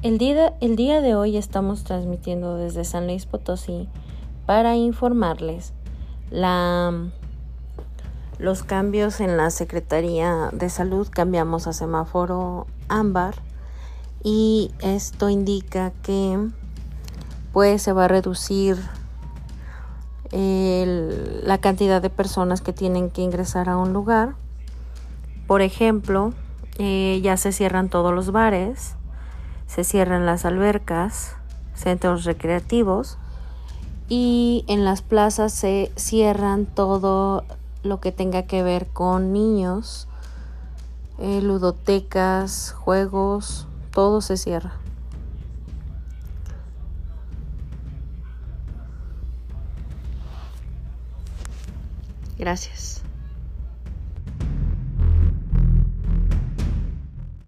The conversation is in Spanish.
El día, el día de hoy estamos transmitiendo desde San Luis Potosí para informarles la, los cambios en la Secretaría de Salud. Cambiamos a semáforo ámbar y esto indica que pues se va a reducir el, la cantidad de personas que tienen que ingresar a un lugar. Por ejemplo, eh, ya se cierran todos los bares, se cierran las albercas, centros recreativos y en las plazas se cierran todo lo que tenga que ver con niños, eh, ludotecas, juegos, todo se cierra. Gracias.